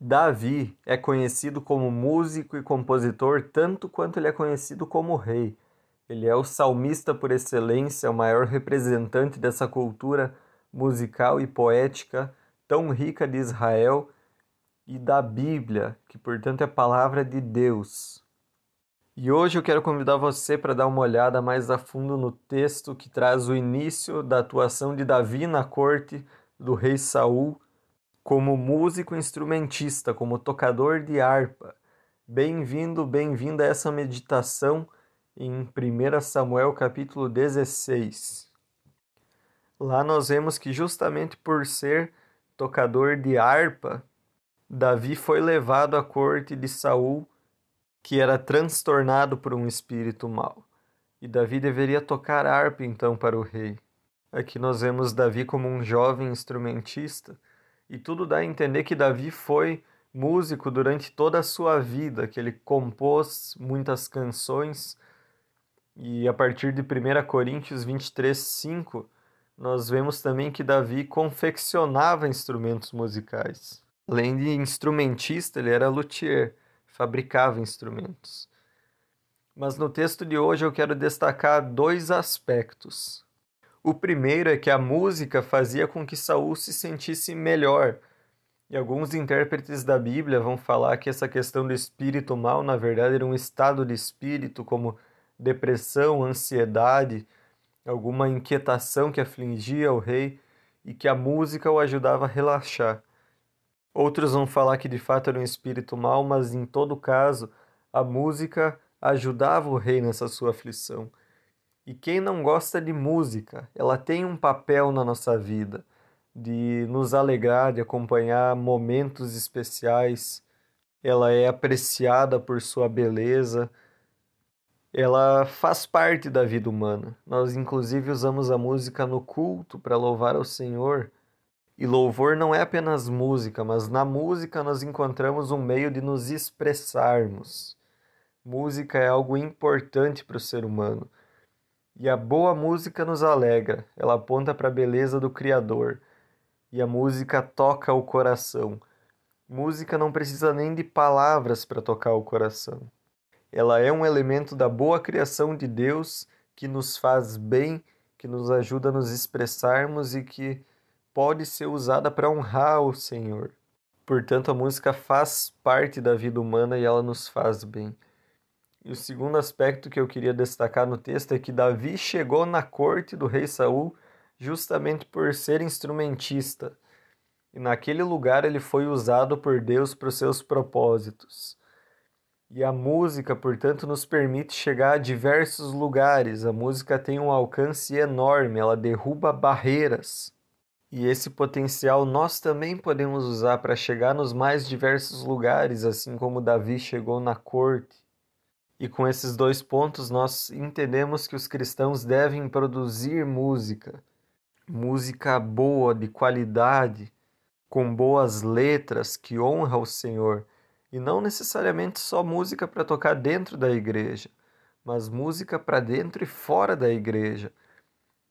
Davi é conhecido como músico e compositor tanto quanto ele é conhecido como rei. Ele é o salmista por excelência, o maior representante dessa cultura musical e poética tão rica de Israel e da Bíblia, que portanto é a palavra de Deus. E hoje eu quero convidar você para dar uma olhada mais a fundo no texto que traz o início da atuação de Davi na corte do rei Saul como músico instrumentista, como tocador de harpa. Bem-vindo, bem-vinda a essa meditação em 1 Samuel capítulo 16. Lá nós vemos que justamente por ser tocador de harpa, Davi foi levado à corte de Saul, que era transtornado por um espírito mau. E Davi deveria tocar harpa então para o rei. Aqui nós vemos Davi como um jovem instrumentista, e tudo dá a entender que Davi foi músico durante toda a sua vida, que ele compôs muitas canções. E a partir de 1 Coríntios 23, 5, nós vemos também que Davi confeccionava instrumentos musicais. Além de instrumentista, ele era luthier, fabricava instrumentos. Mas no texto de hoje eu quero destacar dois aspectos. O primeiro é que a música fazia com que Saul se sentisse melhor. E alguns intérpretes da Bíblia vão falar que essa questão do espírito mal, na verdade, era um estado de espírito como depressão, ansiedade, alguma inquietação que afligia o rei e que a música o ajudava a relaxar. Outros vão falar que de fato era um espírito mau, mas em todo caso, a música ajudava o rei nessa sua aflição. E quem não gosta de música, ela tem um papel na nossa vida de nos alegrar, de acompanhar momentos especiais. Ela é apreciada por sua beleza. Ela faz parte da vida humana. Nós inclusive usamos a música no culto para louvar ao Senhor e louvor não é apenas música, mas na música nós encontramos um meio de nos expressarmos. Música é algo importante para o ser humano. E a boa música nos alegra, ela aponta para a beleza do Criador. E a música toca o coração. Música não precisa nem de palavras para tocar o coração. Ela é um elemento da boa criação de Deus que nos faz bem, que nos ajuda a nos expressarmos e que pode ser usada para honrar o Senhor. Portanto, a música faz parte da vida humana e ela nos faz bem. E o segundo aspecto que eu queria destacar no texto é que Davi chegou na corte do rei Saul justamente por ser instrumentista. E naquele lugar ele foi usado por Deus para os seus propósitos. E a música, portanto, nos permite chegar a diversos lugares. A música tem um alcance enorme, ela derruba barreiras. E esse potencial nós também podemos usar para chegar nos mais diversos lugares, assim como Davi chegou na corte. E com esses dois pontos, nós entendemos que os cristãos devem produzir música, música boa, de qualidade, com boas letras que honra o Senhor, e não necessariamente só música para tocar dentro da igreja, mas música para dentro e fora da igreja.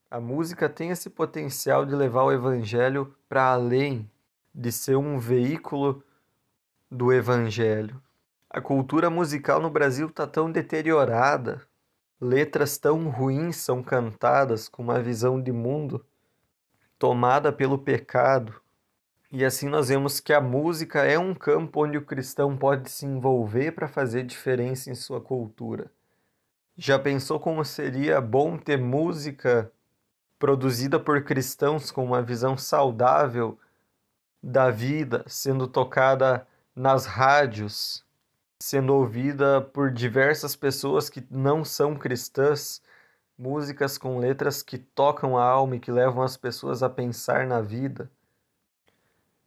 A música tem esse potencial de levar o evangelho para além de ser um veículo do evangelho. A cultura musical no Brasil está tão deteriorada, letras tão ruins são cantadas com uma visão de mundo tomada pelo pecado. E assim nós vemos que a música é um campo onde o cristão pode se envolver para fazer diferença em sua cultura. Já pensou como seria bom ter música produzida por cristãos com uma visão saudável da vida, sendo tocada nas rádios, sendo ouvida por diversas pessoas que não são cristãs, músicas com letras que tocam a alma e que levam as pessoas a pensar na vida.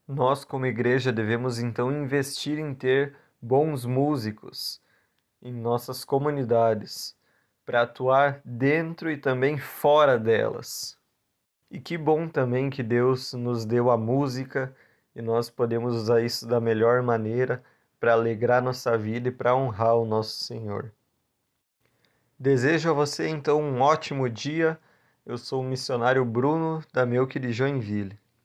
Nós, como igreja, devemos então investir em ter bons músicos em nossas comunidades para atuar dentro e também fora delas. E que bom também que Deus nos deu a música e nós podemos usar isso da melhor maneira para alegrar nossa vida e para honrar o nosso Senhor. Desejo a você então um ótimo dia. Eu sou o missionário Bruno da Melk de Joinville.